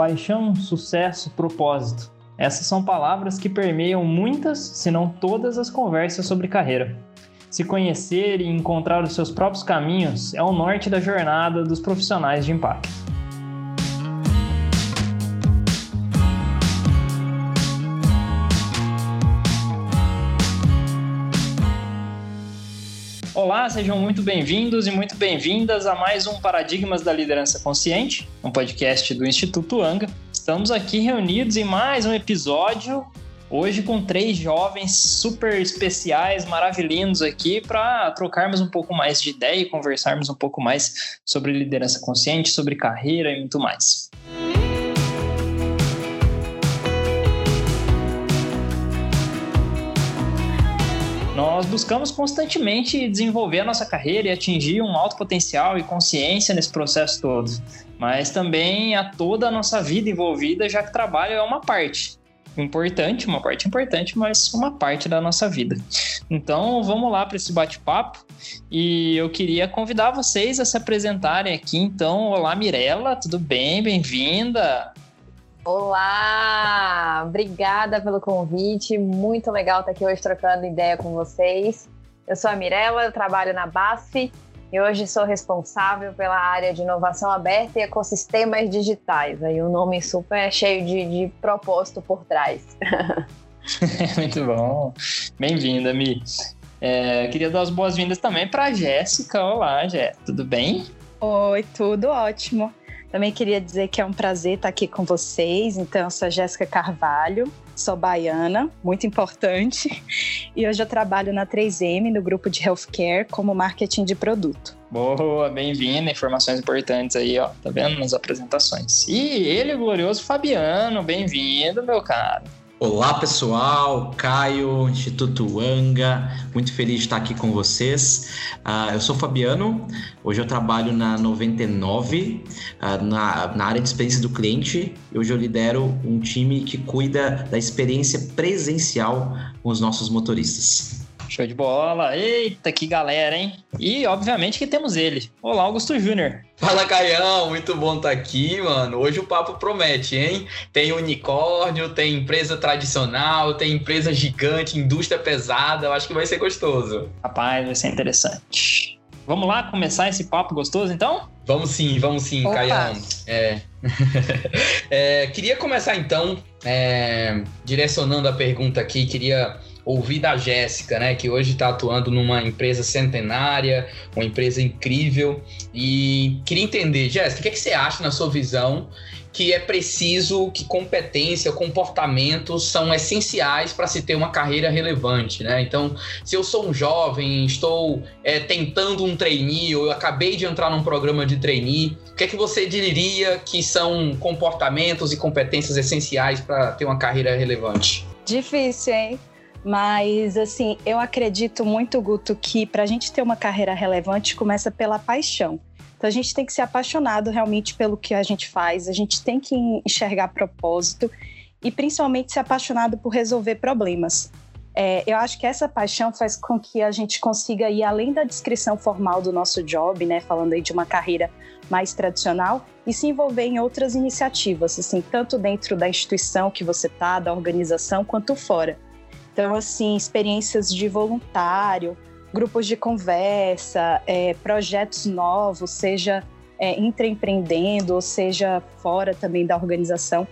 paixão, sucesso, propósito. Essas são palavras que permeiam muitas, se não todas, as conversas sobre carreira. Se conhecer e encontrar os seus próprios caminhos é o norte da jornada dos profissionais de impacto. Olá, sejam muito bem-vindos e muito bem-vindas a mais um Paradigmas da Liderança Consciente, um podcast do Instituto Anga. Estamos aqui reunidos em mais um episódio, hoje com três jovens super especiais, maravilhindos aqui, para trocarmos um pouco mais de ideia e conversarmos um pouco mais sobre liderança consciente, sobre carreira e muito mais. Nós buscamos constantemente desenvolver a nossa carreira e atingir um alto potencial e consciência nesse processo todo, mas também a toda a nossa vida envolvida, já que trabalho é uma parte importante, uma parte importante, mas uma parte da nossa vida. Então, vamos lá para esse bate-papo e eu queria convidar vocês a se apresentarem aqui. Então, olá Mirella, tudo bem? Bem-vinda. Olá! Obrigada pelo convite. Muito legal estar aqui hoje trocando ideia com vocês. Eu sou a Mirella, eu trabalho na BASF e hoje sou responsável pela área de inovação aberta e ecossistemas digitais. Aí o um nome super cheio de, de propósito por trás. Muito bom. Bem-vinda, Mi. É, queria dar as boas-vindas também para a Jéssica. Olá, Jé. Tudo bem? Oi, tudo ótimo. Também queria dizer que é um prazer estar aqui com vocês. Então, eu sou Jéssica Carvalho, sou baiana, muito importante. E hoje eu trabalho na 3M, no grupo de healthcare, como marketing de produto. Boa, bem-vindo. Informações importantes aí, ó. Tá vendo nas apresentações. E ele, o glorioso Fabiano, bem-vindo, meu cara. Olá pessoal, Caio, Instituto Anga, muito feliz de estar aqui com vocês. Uh, eu sou Fabiano, hoje eu trabalho na 99, uh, na, na área de experiência do cliente. Hoje eu lidero um time que cuida da experiência presencial com os nossos motoristas. Show de bola. Eita, que galera, hein? E, obviamente, que temos ele. Olá, Augusto Júnior. Fala, Caião. Muito bom estar tá aqui, mano. Hoje o papo promete, hein? Tem unicórnio, tem empresa tradicional, tem empresa gigante, indústria pesada. Eu acho que vai ser gostoso. Rapaz, vai ser interessante. Vamos lá começar esse papo gostoso, então? Vamos sim, vamos sim, Opa. Caião. É. é, queria começar, então, é, direcionando a pergunta aqui, queria ouvir da Jéssica, né, que hoje está atuando numa empresa centenária, uma empresa incrível. E queria entender, Jéssica, o que, é que você acha na sua visão que é preciso que competência, comportamentos são essenciais para se ter uma carreira relevante, né? Então, se eu sou um jovem, estou é, tentando um trainee, ou eu acabei de entrar num programa de trainee, o que é que você diria que são comportamentos e competências essenciais para ter uma carreira relevante? Difícil, hein? Mas, assim, eu acredito muito, Guto, que para a gente ter uma carreira relevante começa pela paixão. Então, a gente tem que ser apaixonado realmente pelo que a gente faz, a gente tem que enxergar propósito e, principalmente, ser apaixonado por resolver problemas. É, eu acho que essa paixão faz com que a gente consiga ir além da descrição formal do nosso job, né, falando aí de uma carreira mais tradicional, e se envolver em outras iniciativas, assim, tanto dentro da instituição que você está, da organização, quanto fora. Então, assim, experiências de voluntário, grupos de conversa, é, projetos novos, seja é, intraempreendendo, ou seja fora também da organização.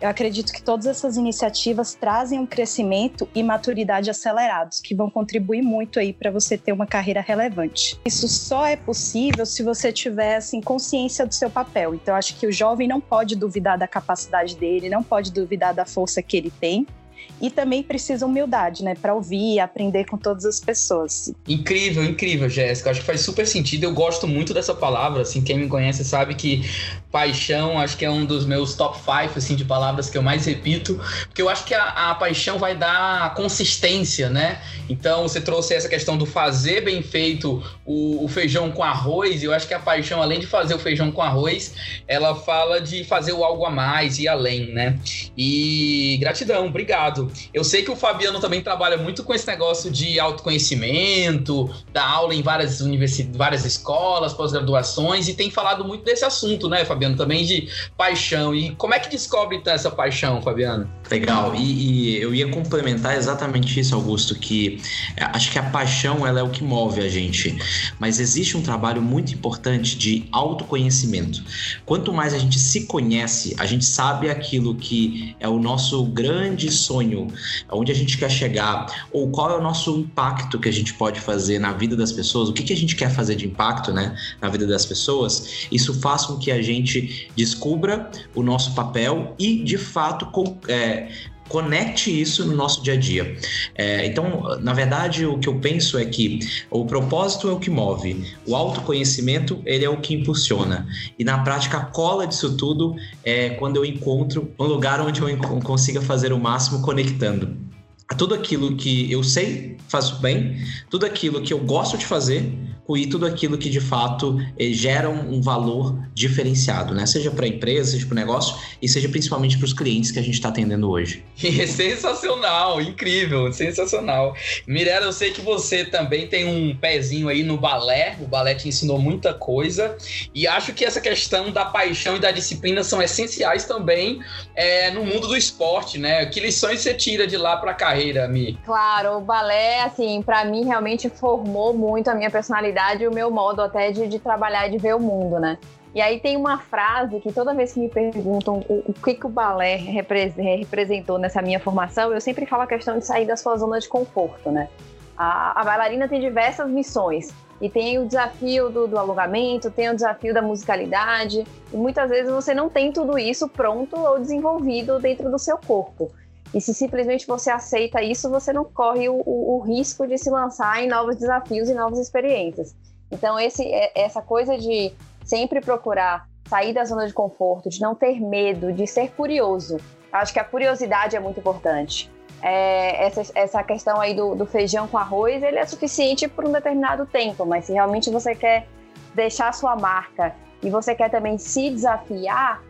Eu acredito que todas essas iniciativas trazem um crescimento e maturidade acelerados, que vão contribuir muito aí para você ter uma carreira relevante. Isso só é possível se você tiver assim, consciência do seu papel. Então, acho que o jovem não pode duvidar da capacidade dele, não pode duvidar da força que ele tem, e também precisa humildade, né, para ouvir e aprender com todas as pessoas. Incrível, incrível, Jéssica. Acho que faz super sentido. Eu gosto muito dessa palavra, assim, quem me conhece sabe que paixão, acho que é um dos meus top 5 assim de palavras que eu mais repito, porque eu acho que a, a paixão vai dar consistência, né? Então, você trouxe essa questão do fazer bem feito o, o feijão com arroz, e eu acho que a paixão, além de fazer o feijão com arroz, ela fala de fazer o algo a mais e além, né? E gratidão, obrigado lado. Eu sei que o Fabiano também trabalha muito com esse negócio de autoconhecimento, dá aula em várias universidades, várias escolas, pós-graduações, e tem falado muito desse assunto, né, Fabiano? Também de paixão. E como é que descobre então, essa paixão, Fabiano? Legal. E, e eu ia complementar exatamente isso, Augusto, que é, acho que a paixão ela é o que move a gente. Mas existe um trabalho muito importante de autoconhecimento. Quanto mais a gente se conhece, a gente sabe aquilo que é o nosso grande sonho, onde a gente quer chegar, ou qual é o nosso impacto que a gente pode fazer na vida das pessoas, o que, que a gente quer fazer de impacto né, na vida das pessoas, isso faz com que a gente descubra o nosso papel e, de fato, com, é, conecte isso no nosso dia a dia. É, então, na verdade, o que eu penso é que o propósito é o que move, o autoconhecimento ele é o que impulsiona. E na prática, a cola disso tudo é quando eu encontro um lugar onde eu consiga fazer o máximo conectando tudo aquilo que eu sei, faço bem, tudo aquilo que eu gosto de fazer e tudo aquilo que de fato eh, gera um, valor diferenciado, né? Seja para a empresa, seja para o negócio e seja principalmente para os clientes que a gente está atendendo hoje. sensacional, incrível, sensacional. Mirella, eu sei que você também tem um pezinho aí no balé, o balé te ensinou muita coisa e acho que essa questão da paixão e da disciplina são essenciais também é, no mundo do esporte, né? Que lições você tira de lá para a carreira, Mi? Claro, o balé, assim, para mim realmente formou muito a minha personalidade e o meu modo até de, de trabalhar e de ver o mundo, né? E aí tem uma frase que toda vez que me perguntam o, o que, que o balé representou nessa minha formação, eu sempre falo a questão de sair da sua zona de conforto, né? A, a bailarina tem diversas missões. E tem o desafio do, do, alongamento, tem o desafio da musicalidade. E muitas vezes você não tem tudo isso pronto ou desenvolvido dentro do seu corpo. E se simplesmente você aceita isso, você não corre o, o, o risco de se lançar em novos desafios e novas experiências. Então, esse, é, essa coisa de sempre procurar sair da zona de conforto, de não ter medo, de ser curioso. Acho que a curiosidade é muito importante. É, essa, essa questão aí do, do feijão com arroz, ele é suficiente por um determinado tempo, mas se realmente você quer deixar sua marca e você quer também se desafiar,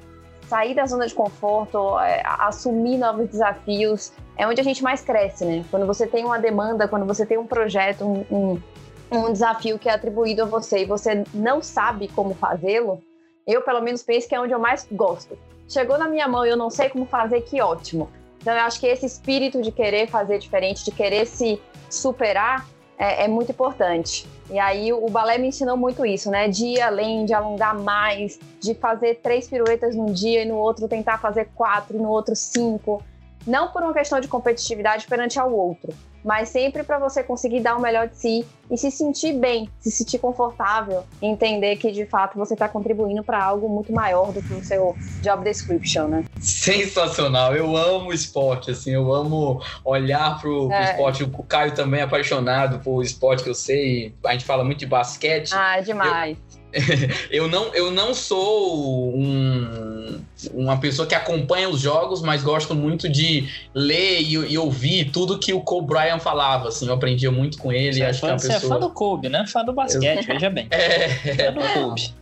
sair da zona de conforto, é, assumir novos desafios, é onde a gente mais cresce, né? Quando você tem uma demanda, quando você tem um projeto, um, um, um desafio que é atribuído a você e você não sabe como fazê-lo, eu pelo menos penso que é onde eu mais gosto. Chegou na minha mão e eu não sei como fazer, que ótimo. Então eu acho que esse espírito de querer fazer diferente, de querer se superar, é, é, muito importante. E aí o balé me ensinou muito isso, né? De ir além, de alongar mais, de fazer três piruetas num dia e no outro tentar fazer quatro, e no outro cinco. Não por uma questão de competitividade perante ao outro, mas sempre para você conseguir dar o melhor de si e se sentir bem, se sentir confortável, entender que de fato você está contribuindo para algo muito maior do que o seu job description, né? Sensacional, eu amo esporte, assim, eu amo olhar pro, é. esporte. O Caio também é apaixonado por esporte que eu sei, a gente fala muito de basquete. Ah, demais. Eu eu, não, eu não sou um, uma pessoa que acompanha os jogos, mas gosto muito de ler e, e ouvir tudo que o Kobe Bryant falava. Assim, eu aprendia muito com ele. Você, é acho fã, que é você é fã do Kobe, né? Fã do basquete, veja bem. É, fã do Kobe.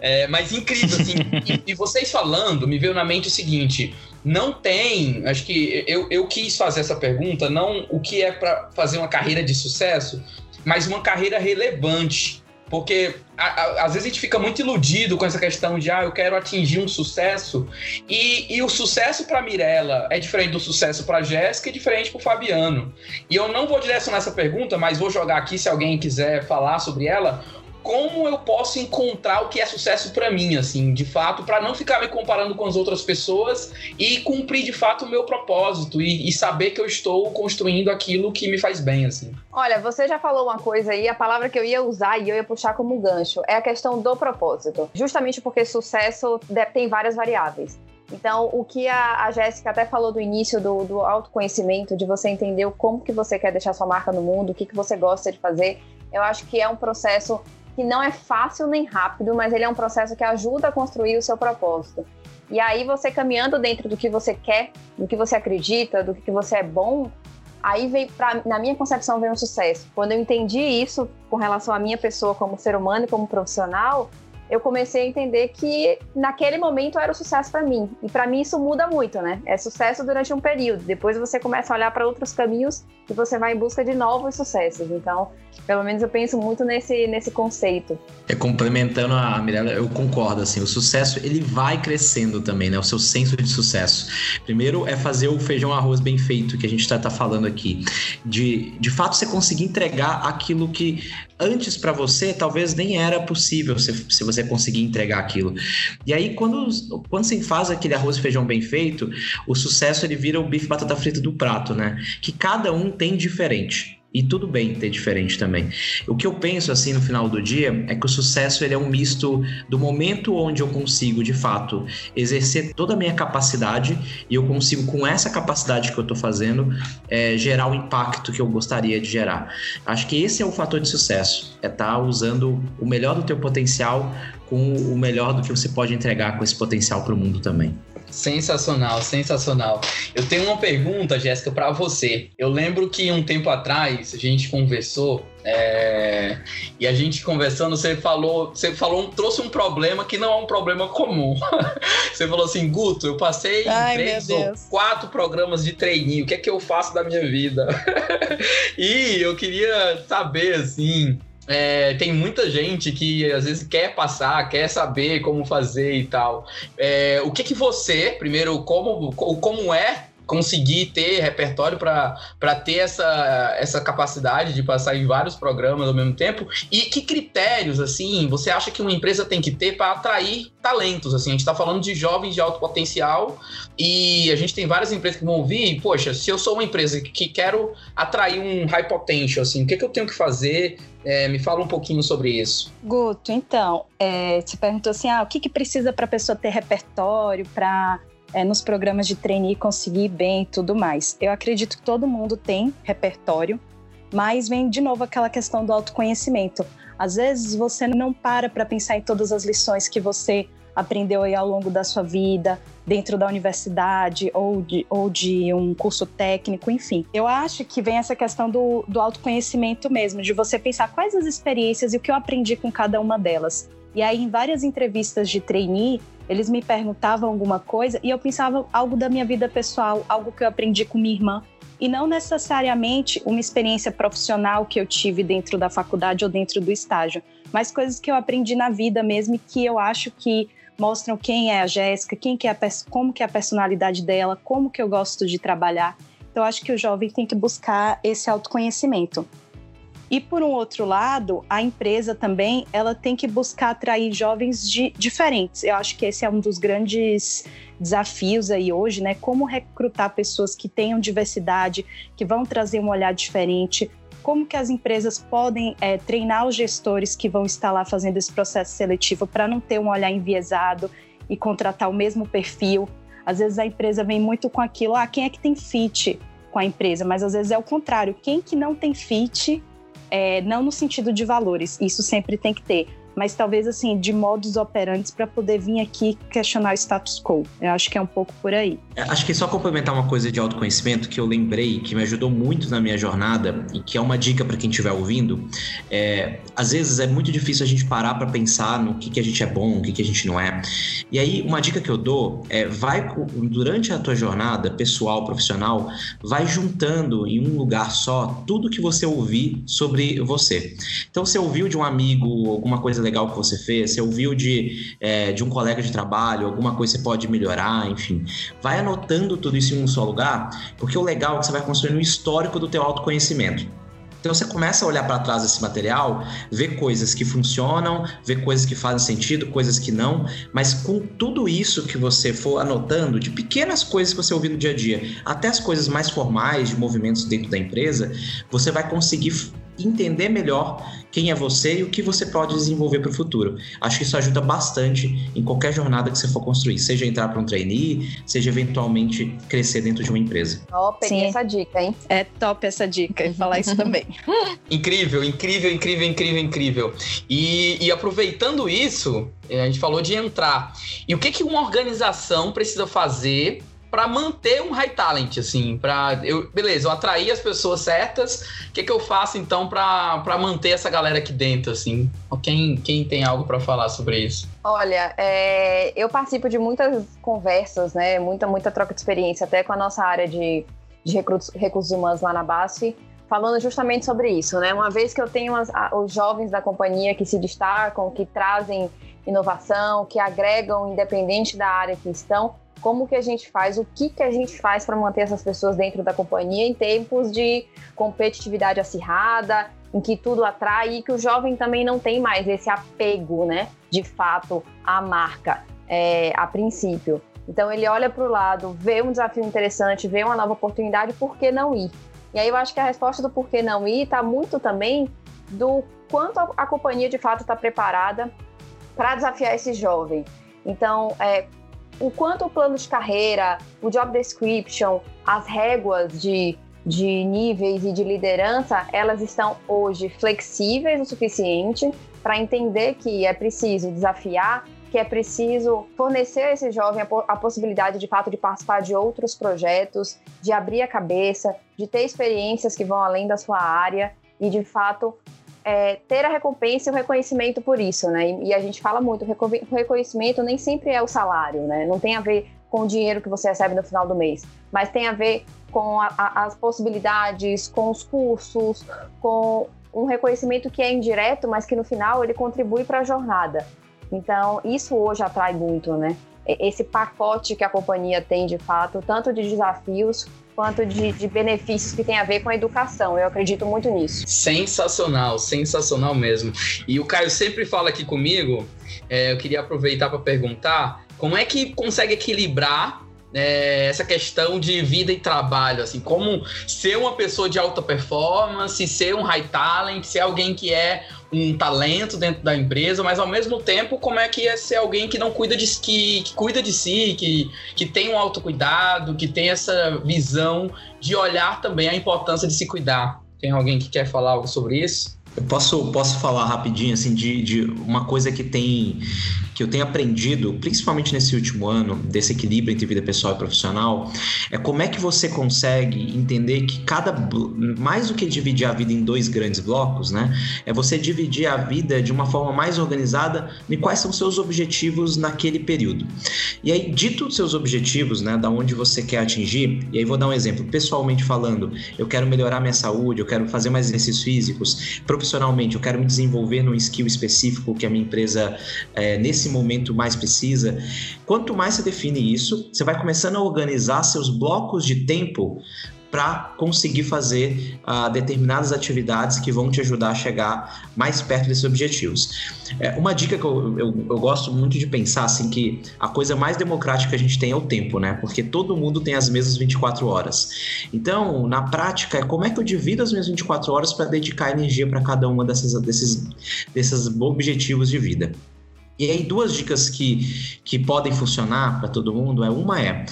É, mas incrível, assim. e, e, vocês falando, me veio na mente o seguinte: não tem. Acho que eu, eu quis fazer essa pergunta, não o que é para fazer uma carreira de sucesso, mas uma carreira relevante. Porque a, a, às vezes a gente fica muito iludido com essa questão de ah, eu quero atingir um sucesso. E, e o sucesso para Mirella é diferente do sucesso para Jéssica e diferente para Fabiano. E eu não vou direcionar essa pergunta, mas vou jogar aqui se alguém quiser falar sobre ela como eu posso encontrar o que é sucesso para mim, assim, de fato, para não ficar me comparando com as outras pessoas e cumprir de fato o meu propósito e, e, saber que eu estou construindo aquilo que me faz bem, assim. Olha, você já falou uma coisa aí, a palavra que eu ia usar e eu ia puxar como gancho é a questão do propósito. Justamente porque sucesso tem várias variáveis. Então, o que a, a Jéssica até falou do início do, do autoconhecimento, de você entender como que você quer deixar sua marca no mundo, o que, que você gosta de fazer, eu acho que é um processo que não é fácil nem rápido, mas ele é um processo que ajuda a construir o seu propósito. E aí você caminhando dentro do que você quer, do que você acredita, do que você é bom, aí vem pra, na minha concepção vem um sucesso. Quando eu entendi isso com relação à minha pessoa como ser humano e como profissional, eu comecei a entender que naquele momento era o sucesso para mim. E para mim isso muda muito, né? É sucesso durante um período. Depois você começa a olhar para outros caminhos e você vai em busca de novos sucessos. Então, pelo menos eu penso muito nesse, nesse conceito. É complementando a Mirella, eu concordo assim, o sucesso ele vai crescendo também, né? O seu senso de sucesso. Primeiro é fazer o feijão arroz bem feito que a gente está tá falando aqui, de de fato você conseguir entregar aquilo que antes para você talvez nem era possível se, se você conseguir entregar aquilo. E aí quando quando você faz aquele arroz e feijão bem feito, o sucesso ele vira o bife batata frita do prato, né? Que cada um tem diferente. E tudo bem ter diferente também. O que eu penso assim no final do dia é que o sucesso ele é um misto do momento onde eu consigo de fato exercer toda a minha capacidade e eu consigo com essa capacidade que eu estou fazendo é, gerar o impacto que eu gostaria de gerar. Acho que esse é o fator de sucesso, é estar tá usando o melhor do teu potencial com o melhor do que você pode entregar com esse potencial para o mundo também. Sensacional, sensacional. Eu tenho uma pergunta, Jéssica, para você. Eu lembro que um tempo atrás a gente conversou é... e a gente conversando, você falou, você falou, trouxe um problema que não é um problema comum. você falou assim, Guto, eu passei Ai, três ou quatro programas de treininho. O que é que eu faço da minha vida? e eu queria saber assim é, tem muita gente que às vezes quer passar, quer saber como fazer e tal. É, o que que você, primeiro, como, como é conseguir ter repertório para ter essa, essa capacidade de passar em vários programas ao mesmo tempo? E que critérios, assim, você acha que uma empresa tem que ter para atrair talentos? Assim, a gente está falando de jovens de alto potencial e a gente tem várias empresas que vão ouvir, poxa, se eu sou uma empresa que quero atrair um high potential, assim, o que, que eu tenho que fazer? É, me fala um pouquinho sobre isso. Guto, então, é, você perguntou assim, ah, o que, que precisa para a pessoa ter repertório, para é, nos programas de trainee conseguir bem e tudo mais. Eu acredito que todo mundo tem repertório, mas vem de novo aquela questão do autoconhecimento. Às vezes você não para para pensar em todas as lições que você aprendeu aí ao longo da sua vida, dentro da universidade ou de, ou de um curso técnico, enfim. Eu acho que vem essa questão do, do autoconhecimento mesmo, de você pensar quais as experiências e o que eu aprendi com cada uma delas. E aí, em várias entrevistas de trainee, eles me perguntavam alguma coisa e eu pensava algo da minha vida pessoal, algo que eu aprendi com minha irmã, e não necessariamente uma experiência profissional que eu tive dentro da faculdade ou dentro do estágio, mas coisas que eu aprendi na vida mesmo e que eu acho que mostram quem é a Jéssica, quem que é a, como que é a personalidade dela, como que eu gosto de trabalhar. Então acho que o jovem tem que buscar esse autoconhecimento. E por um outro lado, a empresa também ela tem que buscar atrair jovens de, diferentes. Eu acho que esse é um dos grandes desafios aí hoje, né? Como recrutar pessoas que tenham diversidade, que vão trazer um olhar diferente. Como que as empresas podem é, treinar os gestores que vão estar lá fazendo esse processo seletivo para não ter um olhar enviesado e contratar o mesmo perfil. Às vezes a empresa vem muito com aquilo, ah, quem é que tem fit com a empresa? Mas às vezes é o contrário, quem que não tem fit é, não no sentido de valores, isso sempre tem que ter, mas talvez assim, de modos operantes para poder vir aqui questionar o status quo. Eu acho que é um pouco por aí. É, acho que só complementar uma coisa de autoconhecimento que eu lembrei, que me ajudou muito na minha jornada e que é uma dica para quem estiver ouvindo. É, às vezes é muito difícil a gente parar para pensar no que, que a gente é bom, o que, que a gente não é. E aí, uma dica que eu dou é vai durante a tua jornada pessoal, profissional, vai juntando em um lugar só tudo que você ouvir sobre você. Então, você ouviu de um amigo alguma coisa legal que você fez, você ouviu de, é, de um colega de trabalho, alguma coisa que você pode melhorar, enfim. Vai anotando tudo isso em um só lugar, porque o legal é que você vai construindo um histórico do teu autoconhecimento. Então você começa a olhar para trás desse material, ver coisas que funcionam, ver coisas que fazem sentido, coisas que não, mas com tudo isso que você for anotando, de pequenas coisas que você ouvir no dia a dia, até as coisas mais formais de movimentos dentro da empresa, você vai conseguir entender melhor quem é você e o que você pode desenvolver para o futuro. Acho que isso ajuda bastante em qualquer jornada que você for construir, seja entrar para um trainee, seja eventualmente crescer dentro de uma empresa. Top, Sim. essa dica, hein? É top essa dica e falar isso também. incrível, incrível, incrível, incrível, incrível. E, e aproveitando isso, eh, a gente falou de entrar. E o que, que uma organização precisa fazer para manter um high talent, assim, para eu, beleza, eu atrair as pessoas certas, o que, que eu faço então para manter essa galera aqui dentro, assim? Quem, quem tem algo para falar sobre isso? Olha, é, eu participo de muitas conversas, né, muita, muita troca de experiência, até com a nossa área de, de recursos, recursos humanos lá na BASF, falando justamente sobre isso, né? Uma vez que eu tenho as, os jovens da companhia que se destacam, que trazem inovação, que agregam independente da área que estão, como que a gente faz, o que que a gente faz para manter essas pessoas dentro da companhia em tempos de competitividade acirrada, em que tudo atrai e que o jovem também não tem mais esse apego, né, de fato, à marca, é, a princípio. Então ele olha para o lado, vê um desafio interessante, vê uma nova oportunidade, por que não ir? E aí eu acho que a resposta do porquê não ir está muito também do quanto a, a companhia de fato está preparada para desafiar esse jovem. Então, é, o quanto o plano de carreira, o job description, as réguas de, de níveis e de liderança, elas estão hoje flexíveis o suficiente para entender que é preciso desafiar que é preciso fornecer a esse jovem a, a, possibilidade de fato de participar de outros projetos, de abrir a cabeça, de ter experiências que vão além da sua área e de fato é, ter a recompensa e o reconhecimento por isso, né? E, e a gente fala muito, o reconhecimento nem sempre é o salário, né? Não tem a ver com o dinheiro que você recebe no final do mês, mas tem a ver com a, a, as possibilidades, com os cursos, com um reconhecimento que é indireto, mas que no final ele contribui para a jornada. Então, isso hoje atrai muito, né? Esse pacote que a companhia tem de fato, tanto de desafios quanto de, de, benefícios que tem a ver com a educação. Eu acredito muito nisso. Sensacional, sensacional mesmo. E o Caio sempre fala aqui comigo, é, eu queria aproveitar para perguntar como é que consegue equilibrar é, essa questão de vida e trabalho, assim, como ser uma pessoa de alta performance, ser um high talent, ser alguém que é um talento dentro da empresa, mas ao mesmo tempo, como é que é ser alguém que não cuida de que, que cuida de si, que, que tem um autocuidado, que tem essa visão de olhar também a importância de se cuidar. Tem alguém que quer falar algo sobre isso? Eu posso, posso falar rapidinho assim de, de uma coisa que tem que eu tenho aprendido, principalmente nesse último ano, desse equilíbrio entre vida pessoal e profissional, é como é que você consegue entender que cada mais do que dividir a vida em dois grandes blocos, né, é você dividir a vida de uma forma mais organizada e quais são seus objetivos naquele período. E aí, dito os seus objetivos, né, da onde você quer atingir, e aí vou dar um exemplo, pessoalmente falando, eu quero melhorar minha saúde, eu quero fazer mais exercícios físicos, profissionalmente, eu quero me desenvolver num skill específico que a minha empresa é, nesse nesse momento mais precisa. Quanto mais você define isso, você vai começando a organizar seus blocos de tempo para conseguir fazer uh, determinadas atividades que vão te ajudar a chegar mais perto desses objetivos. É, uma dica que eu, eu, eu, gosto muito de pensar, assim, que a coisa mais democrática que a gente tem é o tempo, né? Porque todo mundo tem as mesmas 24 horas. Então, na prática, como é que eu divido as minhas 24 horas para dedicar energia para cada uma dessas, desses, desses objetivos de vida. E aí, duas dicas que, que podem funcionar para todo mundo é uma é,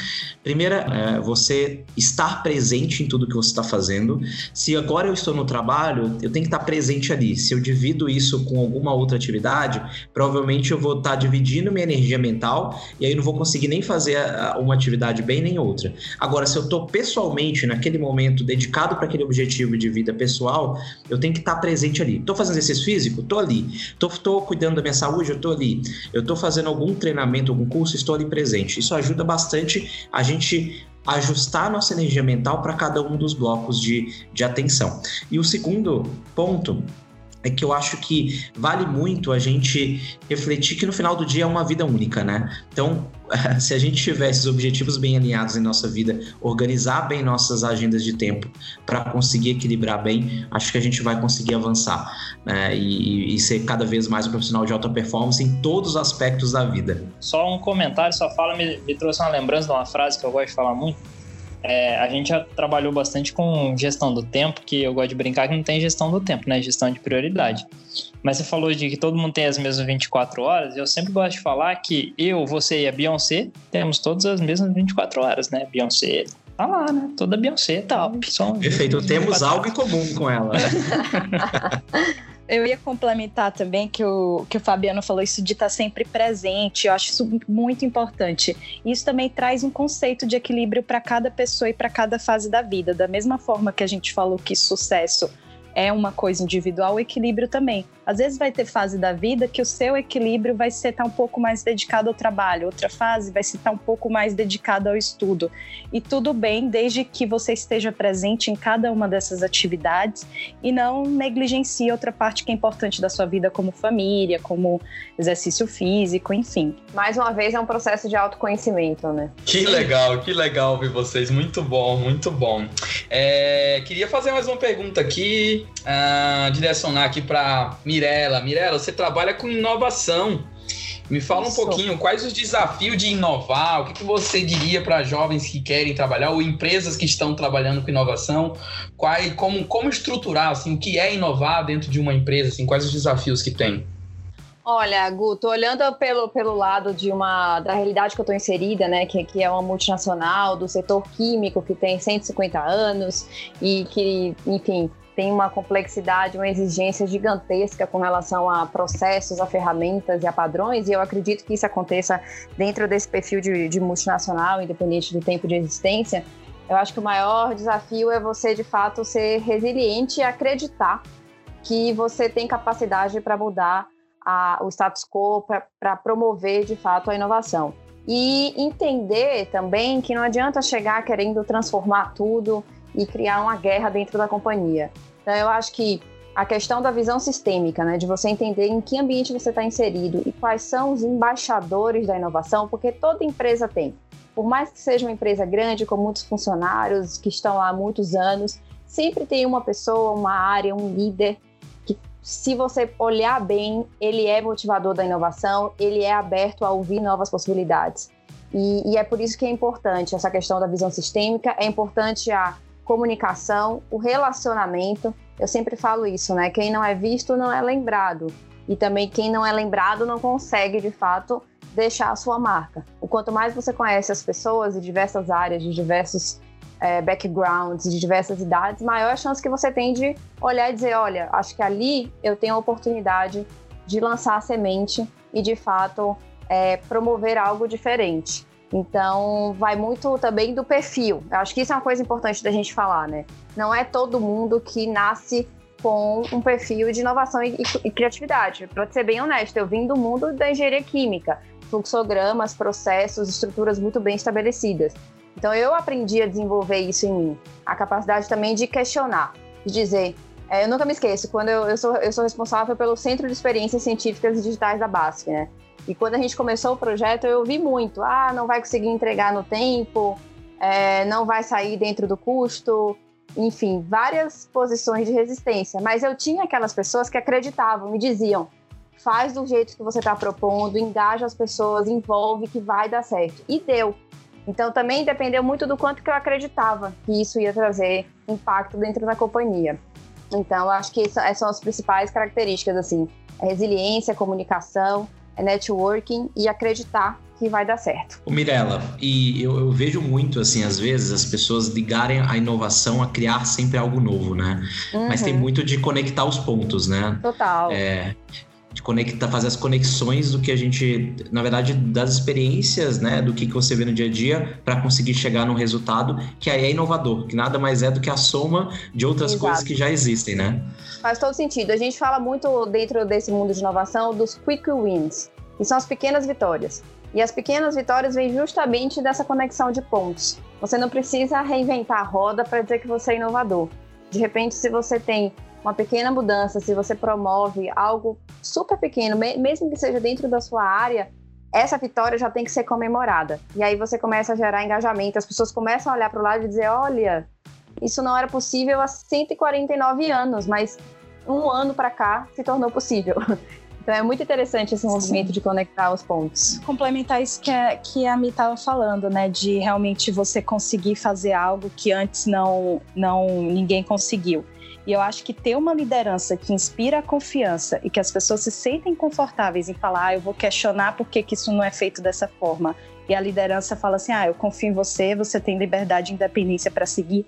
primeira, é você estar presente em tudo que você está fazendo. Se agora eu estou no trabalho, eu tenho que estar presente ali. Se eu divido isso com alguma outra atividade, provavelmente eu vou estar dividindo minha energia mental e aí não vou conseguir nem fazer uma atividade bem nem outra. Agora, se eu estou pessoalmente naquele momento dedicado para aquele objetivo de vida pessoal, eu tenho que estar presente ali. Estou fazendo exercício físico? Estou ali. Estou cuidando da minha saúde? Eu estou ali eu estou fazendo algum treinamento, algum curso, estou ali presente. Isso ajuda bastante a gente ajustar a nossa energia mental para cada um dos blocos de, de atenção. E o segundo ponto é que eu acho que vale muito a gente refletir que no final do dia é uma vida única, né? Então, se a gente tiver esses objetivos bem alinhados em nossa vida, organizar bem nossas agendas de tempo para conseguir equilibrar bem, acho que a gente vai conseguir avançar né? e, e, ser cada vez mais um profissional de alta performance em todos os aspectos da vida. Só um comentário, só fala, me, me trouxe uma lembrança de uma frase que eu gosto de falar muito é, a gente já trabalhou bastante com gestão do tempo, que eu gosto de brincar que não tem gestão do tempo, né? Gestão de prioridade. Mas você falou de que todo mundo tem as mesmas 24 horas. Eu sempre gosto de falar que eu, você e a Beyoncé temos todas as mesmas 24 horas, né? Beyoncé tá lá, né? Toda Beyoncé tal. Perfeito, temos algo em comum com ela. Eu ia complementar também que o, que o Fabiano falou isso de estar sempre presente. Eu acho isso muito importante. Isso também traz um conceito de equilíbrio para cada pessoa e para cada fase da vida. Da mesma forma que a gente falou que sucesso é uma coisa individual, o equilíbrio também. Às vezes vai ter fase da vida que o seu equilíbrio vai ser estar tá um pouco mais dedicado ao trabalho, outra fase vai ser estar tá um pouco mais dedicado ao estudo. E tudo bem, desde que você esteja presente em cada uma dessas atividades e não negligencie outra parte que é importante da sua vida, como família, como exercício físico, enfim. Mais uma vez, é um processo de autoconhecimento, né? Que legal, que legal ver vocês. Muito bom, muito bom. É, queria fazer mais uma pergunta aqui, uh, direcionar aqui para Mirela. Mirela, você trabalha com inovação. Me fala Isso. um pouquinho, quais os desafios de inovar? O que, que você diria para jovens que querem trabalhar ou empresas que estão trabalhando com inovação? Qual, como, como estruturar, assim, o que é inovar dentro de uma empresa? Assim, quais os desafios que tem? Olha, Guto, olhando pelo, pelo lado de uma da realidade que eu estou inserida, né, que, que é uma multinacional do setor químico que tem 150 anos e que, enfim, tem uma complexidade, uma exigência gigantesca com relação a processos, a ferramentas e a padrões, e eu acredito que isso aconteça dentro desse perfil de, de multinacional, independente do tempo de existência. Eu acho que o maior desafio é você, de fato, ser resiliente e acreditar que você tem capacidade para mudar a, o status quo, para promover, de fato, a inovação. E entender também que não adianta chegar querendo transformar tudo e criar uma guerra dentro da companhia. Então, eu acho que a questão da visão sistêmica, né, de você entender em que ambiente você está inserido e quais são os embaixadores da inovação, porque toda empresa tem. Por mais que seja uma empresa grande, com muitos funcionários que estão lá há muitos anos, sempre tem uma pessoa, uma área, um líder que, se você olhar bem, ele é motivador da inovação, ele é aberto a ouvir novas possibilidades. E, e é por isso que é importante essa questão da visão sistêmica, é importante a comunicação, o relacionamento. Eu sempre falo isso, né? Quem não é visto não é lembrado. E também quem não é lembrado não consegue, de fato, deixar a sua marca. O quanto mais você conhece as pessoas de diversas áreas, de diversos é, backgrounds, de diversas idades, maior a chance que você tem de olhar e dizer: olha, acho que ali eu tenho a oportunidade de lançar a semente e, de fato, é, promover algo diferente. Então, vai muito também do perfil. Eu acho que isso é uma coisa importante da gente falar, né? Não é todo mundo que nasce com um perfil de inovação e, e, criatividade. Para ser bem honesto, eu vim do mundo da engenharia química, fluxogramas, processos, estruturas muito bem estabelecidas. Então, eu aprendi a desenvolver isso em mim. A capacidade também de questionar, de dizer. É, eu nunca me esqueço, quando eu, eu, sou, eu sou responsável pelo Centro de Experiências Científicas e Digitais da BASF, né? E quando a gente começou o projeto, eu ouvi muito: ah, não vai conseguir entregar no tempo, é, não vai sair dentro do custo, enfim, várias posições de resistência. Mas eu tinha aquelas pessoas que acreditavam, me diziam: faz do jeito que você está propondo, engaja as pessoas, envolve que vai dar certo. E deu. Então também dependeu muito do quanto que eu acreditava que isso ia trazer impacto dentro da companhia. Então, acho que essas são as principais características, assim, resiliência, comunicação, networking e acreditar que vai dar certo. Ô Mirella, e eu, eu, vejo muito, assim, às vezes, as pessoas ligarem a inovação a criar sempre algo novo, né? Uhum. Mas tem muito de conectar os pontos, né? Total. É, de conectar, fazer as conexões do que a gente, na verdade, das experiências, né, do que, que você vê no dia a dia para conseguir chegar num resultado que aí é inovador, que nada mais é do que a soma de outras Exato. coisas que já existem, né? Faz todo sentido. A gente fala muito dentro desse mundo de inovação dos quick wins, que são as pequenas vitórias. E as pequenas vitórias vêm justamente dessa conexão de pontos. Você não precisa reinventar a roda para dizer que você é inovador. De repente, se você tem uma pequena mudança, se você promove algo super pequeno, mesmo que seja dentro da sua área, essa vitória já tem que ser comemorada. E aí você começa a gerar engajamento, as pessoas começam a olhar para o lado e dizer: olha, isso não era possível há 149 anos, mas um ano para cá se tornou possível. Então é muito interessante esse movimento Sim. de conectar os pontos. Complementar isso que a, que a Mi estava falando, né? De realmente você conseguir fazer algo que antes não, não ninguém conseguiu. E eu acho que ter uma liderança que inspira a confiança e que as pessoas se sentem confortáveis em falar, ah, eu vou questionar por que, que isso não é feito dessa forma. E a liderança fala assim, ah, eu confio em você, você tem liberdade e independência para seguir,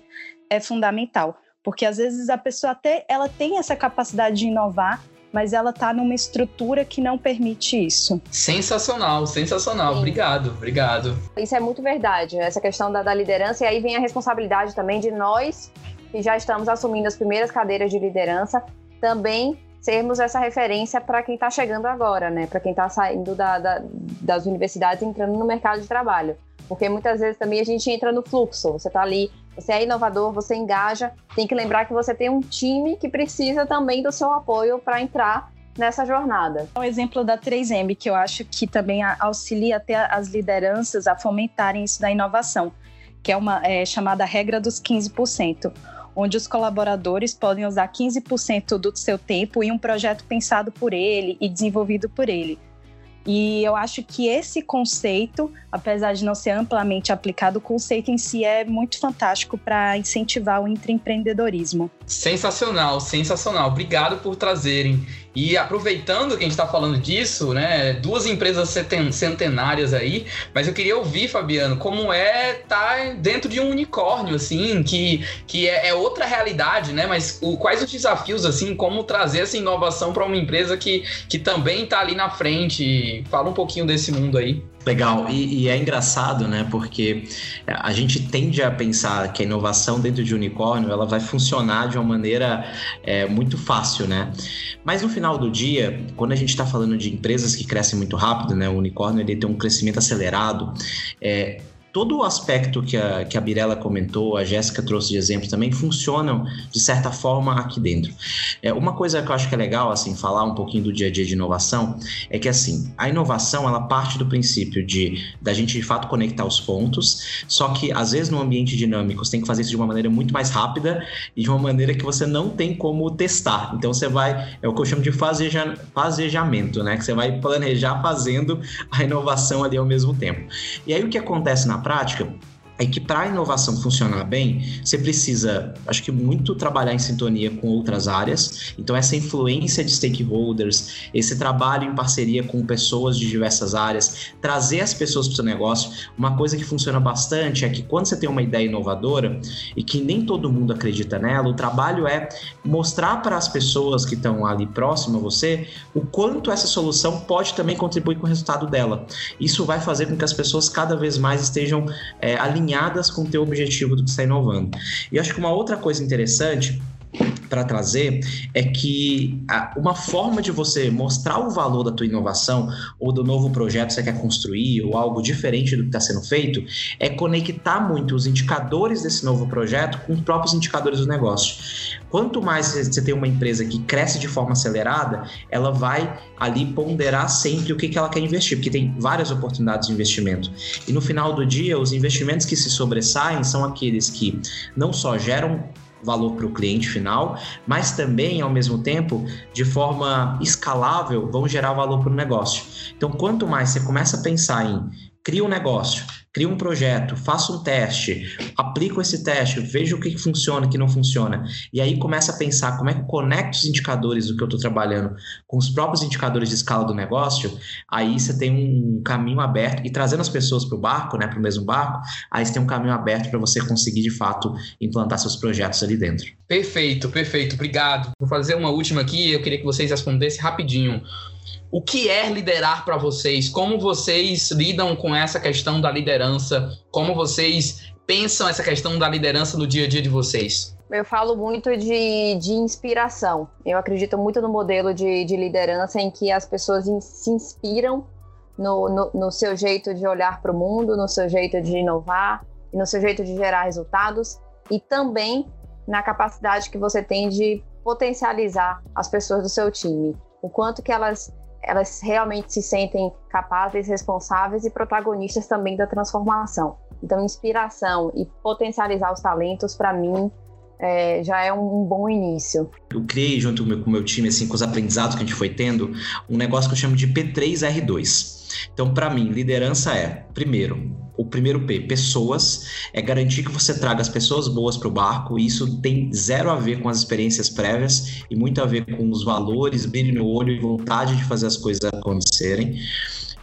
é fundamental. Porque às vezes a pessoa até ela tem essa capacidade de inovar, mas ela está numa estrutura que não permite isso. Sensacional, sensacional. Sim. Obrigado, obrigado. Isso é muito verdade, essa questão da, da liderança, e aí vem a responsabilidade também de nós que já estamos assumindo as primeiras cadeiras de liderança, também sermos essa referência para quem está chegando agora, né? Para quem está saindo da, da, das universidades e entrando no mercado de trabalho. Porque muitas vezes também a gente entra no fluxo. Você está ali, você é inovador, você engaja. Tem que lembrar que você tem um time que precisa também do seu apoio para entrar nessa jornada. O exemplo da 3M, que eu acho que também auxilia até as lideranças a fomentarem isso da inovação, que é uma é, chamada regra dos 15%, onde os colaboradores podem usar 15% do seu tempo em um projeto pensado por ele e desenvolvido por ele. E eu acho que esse conceito, apesar de não ser amplamente aplicado, o conceito em si é muito fantástico para incentivar o intraempreendedorismo. Sensacional, sensacional. Obrigado por trazerem. E aproveitando que a gente está falando disso, né, duas empresas centenárias aí, mas eu queria ouvir, Fabiano, como é estar tá dentro de um unicórnio, assim, que, que é, é outra realidade, né? Mas o, quais os desafios, assim, como trazer essa inovação para uma empresa que, que também está ali na frente? Fala um pouquinho desse mundo aí. Legal, e, e, é engraçado, né? Porque a gente tende a pensar que a inovação dentro de unicórnio ela vai funcionar de uma maneira é, muito fácil, né? Mas no final do dia, quando a gente está falando de empresas que crescem muito rápido, né? O unicórnio ele tem um crescimento acelerado. É, todo o aspecto que a, que a Birella comentou, a Jéssica trouxe de exemplo também, funcionam de certa forma aqui dentro. É, uma coisa que eu acho que é legal, assim, falar um pouquinho do dia a dia de inovação, é que, assim, a inovação, ela parte do princípio de da gente, de fato, conectar os pontos, só que, às vezes, no ambiente dinâmico, você tem que fazer isso de uma maneira muito mais rápida e de uma maneira que você não tem como testar. Então, você vai, é o que eu chamo de faseja, fasejamento, né? Que você vai planejar fazendo a inovação ali ao mesmo tempo. E aí, o que acontece na prática é que para a inovação funcionar bem, você precisa, acho que muito trabalhar em sintonia com outras áreas. Então essa influência de stakeholders, esse trabalho em parceria com pessoas de diversas áreas, trazer as pessoas para o seu negócio. Uma coisa que funciona bastante é que quando você tem uma ideia inovadora e que nem todo mundo acredita nela, o trabalho é mostrar para as pessoas que estão ali próximo a você o quanto essa solução pode também contribuir com o resultado dela. Isso vai fazer com que as pessoas cada vez mais estejam é, alinhadas alinhadas com o teu objetivo do que está inovando. E acho que uma outra coisa interessante para trazer é que uma forma de você mostrar o valor da tua inovação ou do novo projeto que você quer construir ou algo diferente do que está sendo feito é conectar muito os indicadores desse novo projeto com os próprios indicadores do negócio. Quanto mais você tem uma empresa que cresce de forma acelerada, ela vai ali ponderar sempre o que, que ela quer investir, porque tem várias oportunidades de investimento. E no final do dia, os investimentos que se sobressaem são aqueles que não só geram valor para o cliente final, mas também, ao mesmo tempo, de forma escalável, vão gerar valor para o negócio. Então, quanto mais você começa a pensar em criar um negócio, cria um projeto, faça um teste, aplico esse teste, veja o que, que funciona, o que não funciona, e aí começa a pensar como é que eu conecto os indicadores do que eu estou trabalhando com os próprios indicadores de escala do negócio, aí você tem um caminho aberto, e trazendo as pessoas para o barco, né, para o mesmo barco, aí você tem um caminho aberto para você conseguir, de fato, implantar seus projetos ali dentro. Perfeito, perfeito, obrigado. Vou fazer uma última aqui, eu queria que vocês respondessem rapidinho o que é liderar para vocês? Como vocês lidam com essa questão da liderança? Como vocês pensam essa questão da liderança no dia a dia de vocês? Eu falo muito de, de inspiração. Eu acredito muito no modelo de, de liderança em que as pessoas in, se inspiram no, no, no seu jeito de olhar para o mundo, no seu jeito de inovar, no seu jeito de gerar resultados e também na capacidade que você tem de potencializar as pessoas do seu time. O quanto que elas elas realmente se sentem capazes, responsáveis e protagonistas também da transformação. Então, inspiração e potencializar os talentos, para mim, é, já é um, bom início. Eu criei, junto com o, meu, meu time, assim, com os aprendizados que a gente foi tendo, um negócio que eu chamo de P3R2. Então, para mim, liderança é, primeiro, o primeiro P, pessoas, é garantir que você traga as pessoas boas para o barco. Isso tem zero a ver com as experiências prévias e muito a ver com os valores, brilho no olho e vontade de fazer as coisas acontecerem.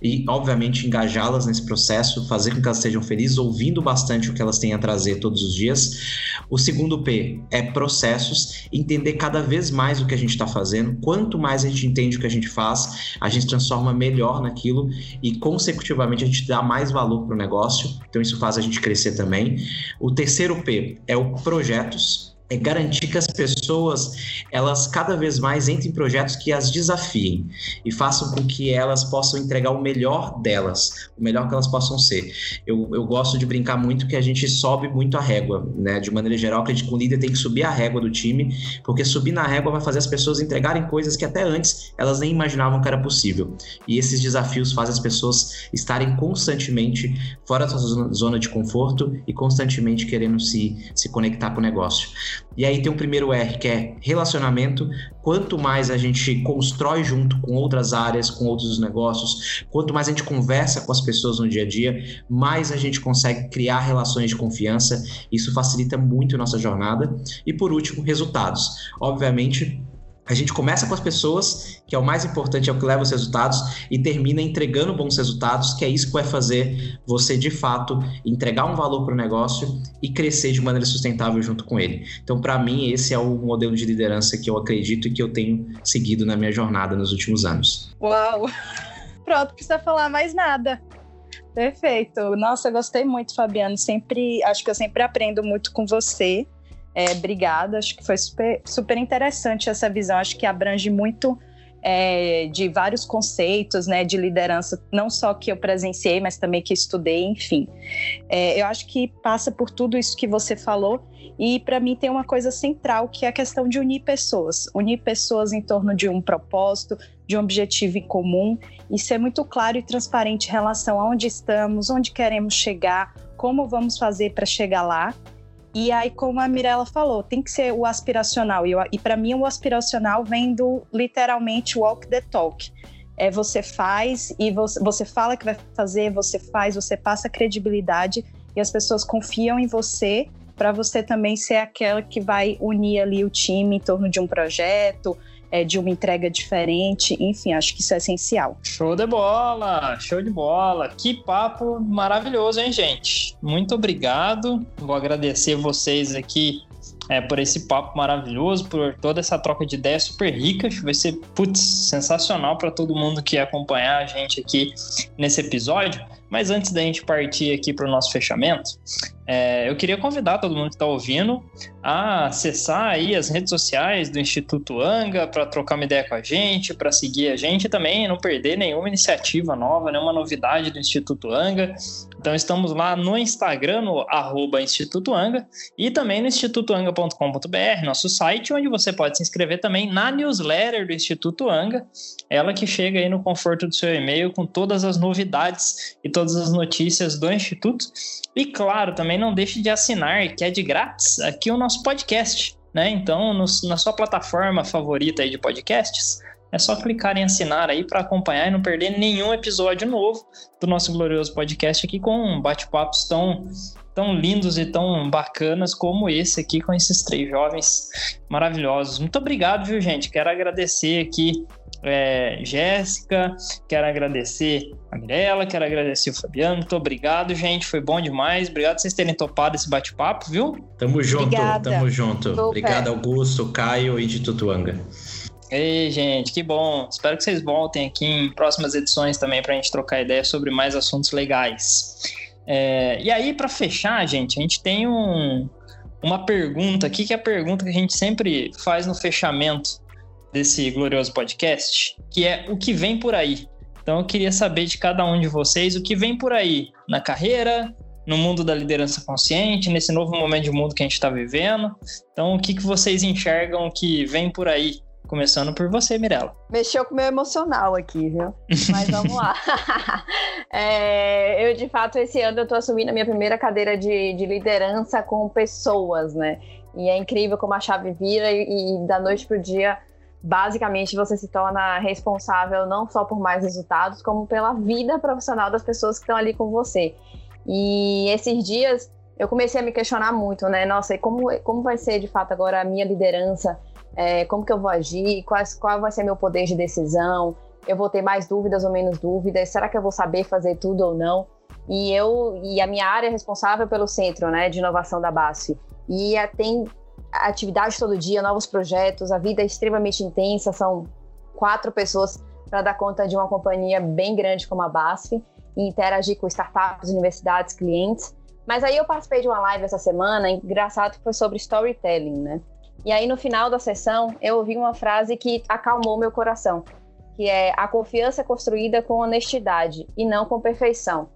E, obviamente, engajá-las nesse processo, fazer com que elas estejam felizes, ouvindo bastante o que elas têm a trazer todos os dias. O segundo P é processos, entender cada vez mais o que a gente está fazendo. Quanto mais a gente entende o que a gente faz, a gente transforma melhor naquilo e, consecutivamente, a gente dá mais valor para o negócio. Então, isso faz a gente crescer também. O terceiro P é o projetos é garantir que as pessoas elas cada vez mais entrem em projetos que as desafiem e façam com que elas possam entregar o melhor delas, o melhor que elas possam ser. Eu, eu gosto de brincar muito que a gente sobe muito a régua, né? De maneira geral, acredito que o líder tem que subir a régua do time, porque subir na régua vai fazer as pessoas entregarem coisas que até antes elas nem imaginavam que era possível. E esses desafios fazem as pessoas estarem constantemente fora da sua zona de conforto e constantemente querendo se, se conectar com o negócio. E aí tem o primeiro R, que é relacionamento. Quanto mais a gente constrói junto com outras áreas, com outros negócios, quanto mais a gente conversa com as pessoas no dia a dia, mais a gente consegue criar relações de confiança. Isso facilita muito nossa jornada. E por último, resultados. Obviamente, a gente começa com as pessoas, que é o mais importante, é o que leva os resultados, e termina entregando bons resultados, que é isso que vai fazer você, de fato, entregar um valor para o negócio e crescer de maneira sustentável junto com ele. Então, para mim, esse é o modelo de liderança que eu acredito e que eu tenho seguido na minha jornada nos últimos anos. Uau! Pronto, precisa falar mais nada. Perfeito. Nossa, eu gostei muito, Fabiano. Sempre, acho que eu sempre aprendo muito com você. É, obrigada, acho que foi super, super interessante essa visão, acho que abrange muito é, de vários conceitos né, de liderança, não só que eu presenciei, mas também que estudei, enfim. É, eu acho que passa por tudo isso que você falou, e para mim tem uma coisa central que é a questão de unir pessoas. Unir pessoas em torno de um propósito, de um objetivo em comum, e ser muito claro e transparente em relação a onde estamos, onde queremos chegar, como vamos fazer para chegar lá e aí, como a Mirella falou, tem que ser o aspiracional. E, e para mim, o aspiracional vem do literalmente walk the talk. É você faz e você, você fala que vai fazer, você faz, você passa credibilidade e as pessoas confiam em você para você também ser aquela que vai unir ali o time em torno de um projeto, é, de uma entrega diferente, enfim, acho que isso é essencial. Show de bola, show de bola. Que papo maravilhoso, hein, gente? Muito obrigado. Vou agradecer vocês aqui é, por esse papo maravilhoso, por toda essa troca de ideias super rica. Vai ser, putz, sensacional para todo mundo que acompanhar a gente aqui nesse episódio. Mas antes da gente partir aqui para o nosso fechamento, é, eu queria convidar todo mundo que está ouvindo a acessar aí as redes sociais do Instituto Anga para trocar uma ideia com a gente, para seguir a gente e também não perder nenhuma iniciativa nova, nenhuma novidade do Instituto Anga. Então estamos lá no Instagram, no arroba Instituto Anga, e também no institutoanga.com.br, nosso site, onde você pode se inscrever também na newsletter do Instituto Anga, ela que chega aí no conforto do seu e-mail com todas as novidades e todas as notícias do Instituto. E claro, também não deixe de assinar, que é de grátis, aqui o nosso podcast. Né? Então, no, na sua plataforma favorita de podcasts, é só clicar em assinar aí para acompanhar e não perder nenhum episódio novo do nosso glorioso podcast aqui com bate-papos tão, tão lindos e tão bacanas como esse aqui com esses três jovens maravilhosos. Muito obrigado, viu, gente? Quero agradecer aqui é, Jéssica, quero agradecer a Mirella, quero agradecer o Fabiano. Muito obrigado, gente. Foi bom demais. Obrigado por vocês terem topado esse bate-papo, viu? Tamo junto, Obrigada. tamo junto. Super. Obrigado, Augusto, Caio e de Tutuanga. Ei, gente, que bom. Espero que vocês voltem aqui em próximas edições também para a gente trocar ideia sobre mais assuntos legais. É, e aí, para fechar, gente, a gente tem um, uma pergunta aqui, que é a pergunta que a gente sempre faz no fechamento desse glorioso podcast, que é o que vem por aí. Então eu queria saber de cada um de vocês o que vem por aí na carreira, no mundo da liderança consciente, nesse novo momento de mundo que a gente está vivendo. Então o que, que vocês enxergam que vem por aí? Começando por você, Mirella. Mexeu com o meu emocional aqui, viu? Mas vamos lá. é, eu, de fato, esse ano eu tô assumindo a minha primeira cadeira de, de liderança com pessoas, né? E é incrível como a chave vira e, e da noite pro dia basicamente você se torna responsável não só por mais resultados, como pela vida profissional das pessoas que estão ali com você. E esses dias eu comecei a me questionar muito, né? Nossa, e como, como vai ser de fato agora a minha liderança? É, como que eu vou agir? Quais, qual vai ser meu poder de decisão? eu vou ter mais dúvidas ou menos dúvidas? Será que eu vou saber fazer tudo ou não? E eu e a minha área é responsável pelo centro, né, de inovação da BASF. E tem atividade todo dia, novos projetos, a vida é extremamente intensa, são quatro pessoas para dar conta de uma companhia bem grande como a BASF e interagir com startups, universidades, clientes. Mas aí eu participei de uma live essa semana, engraçado que foi sobre storytelling, né? E aí no final da sessão eu ouvi uma frase que acalmou meu coração, que é a confiança é construída com honestidade e não com perfeição.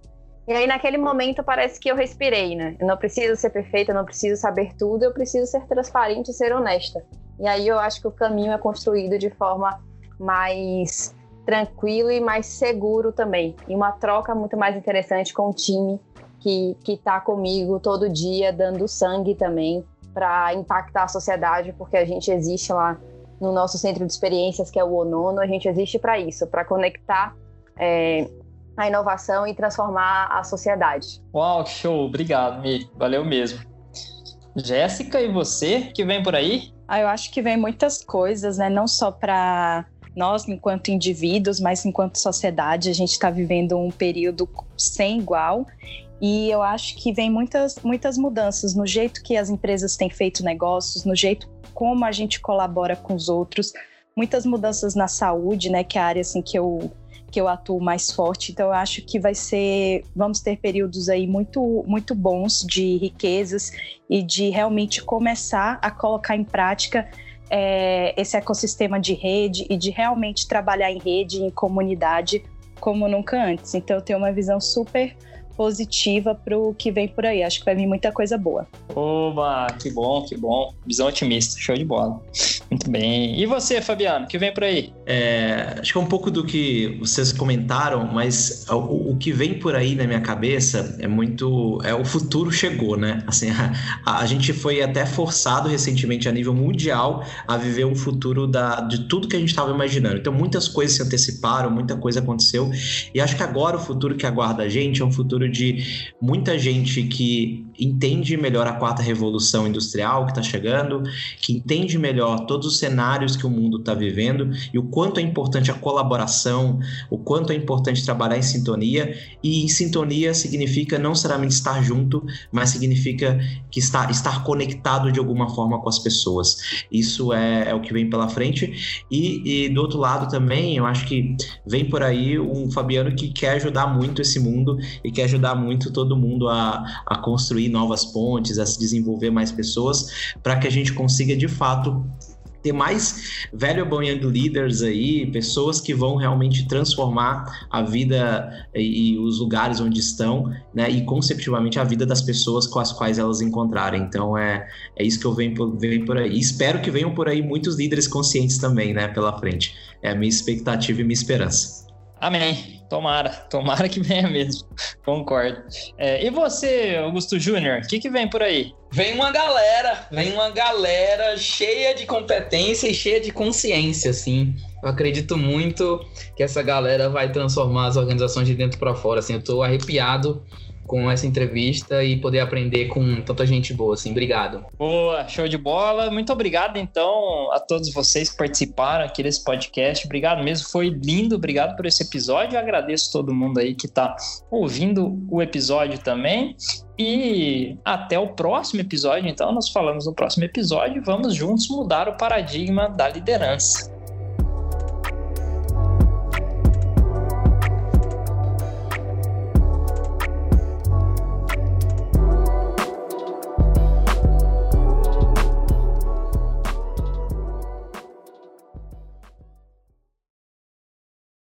E aí naquele momento parece que eu respirei, né? Eu não preciso ser perfeita, eu não preciso saber tudo, eu preciso ser transparente e ser honesta. E aí eu acho que o caminho é construído de forma mais tranquilo e mais seguro também. E uma troca muito mais interessante com o time que está comigo todo dia, dando sangue também para impactar a sociedade, porque a gente existe lá no nosso centro de experiências, que é o ONONO, a gente existe para isso, para conectar é, a inovação e transformar a sociedade. Uau, que show! Obrigado, Mi. Valeu mesmo. Jéssica, e você que vem por aí? Ah, eu acho que vem muitas coisas, né? Não só para nós, enquanto indivíduos, mas enquanto sociedade, a gente está vivendo um período sem igual. E eu acho que vem muitas, muitas mudanças no jeito que as empresas têm feito negócios, no jeito como a gente colabora com os outros, muitas mudanças na saúde, né, que é a área assim que eu que eu atuo mais forte. Então eu acho que vai ser, vamos ter períodos aí muito muito bons de riquezas e de realmente começar a colocar em prática é, esse ecossistema de rede e de realmente trabalhar em rede, em comunidade, como nunca antes. Então, eu tenho uma visão super positiva para o que vem por aí. Acho que vai vir muita coisa boa. Oba, que bom, que bom. Visão otimista, show de bola. Muito bem. E você, Fabiano, que vem por aí? É, acho que é um pouco do que vocês comentaram, mas o, o, que vem por aí na minha cabeça é muito. É o futuro chegou, né? Assim, a, a gente foi até forçado recentemente a nível mundial a viver um futuro da, de tudo que a gente estava imaginando. Então, muitas coisas se anteciparam, muita coisa aconteceu. E acho que agora o futuro que aguarda a gente é um futuro de muita gente que entende melhor a quarta revolução industrial que está chegando, que entende melhor todos os cenários que o mundo está vivendo e o quanto é importante a colaboração, o quanto é importante trabalhar em sintonia. E em sintonia significa não necessariamente estar junto, mas significa que está, estar conectado de alguma forma com as pessoas. Isso é, é o que vem pela frente. E, e do outro lado também, eu acho que vem por aí um Fabiano que quer ajudar muito esse mundo e quer ajudar muito todo mundo a, a construir novas pontes, a se desenvolver mais pessoas, para que a gente consiga de fato ter mais valuable young leaders aí, pessoas que vão realmente transformar a vida e, os lugares onde estão, né, e conceptivamente a vida das pessoas com as quais elas encontrarem. Então é, é isso que eu venho por, venho por aí. Espero que venham por aí muitos líderes conscientes também, né, pela frente. É a minha expectativa e minha esperança. Amém. Tomara, tomara que venha mesmo. Concordo. É, e você, Augusto Júnior, o que, que vem por aí? Vem uma galera, vem uma galera cheia de competência e cheia de consciência, assim. Eu acredito muito que essa galera vai transformar as organizações de dentro para fora, assim. Eu tô arrepiado com essa entrevista e poder aprender com tanta gente boa, assim. Obrigado. Boa, show de bola. Muito obrigado, então, a todos vocês que participaram aqui desse podcast. Obrigado mesmo, foi lindo. Obrigado por esse episódio. Eu agradeço todo mundo aí que está ouvindo o episódio também. E até o próximo episódio, então, nós falamos no próximo episódio. Vamos juntos mudar o paradigma da liderança.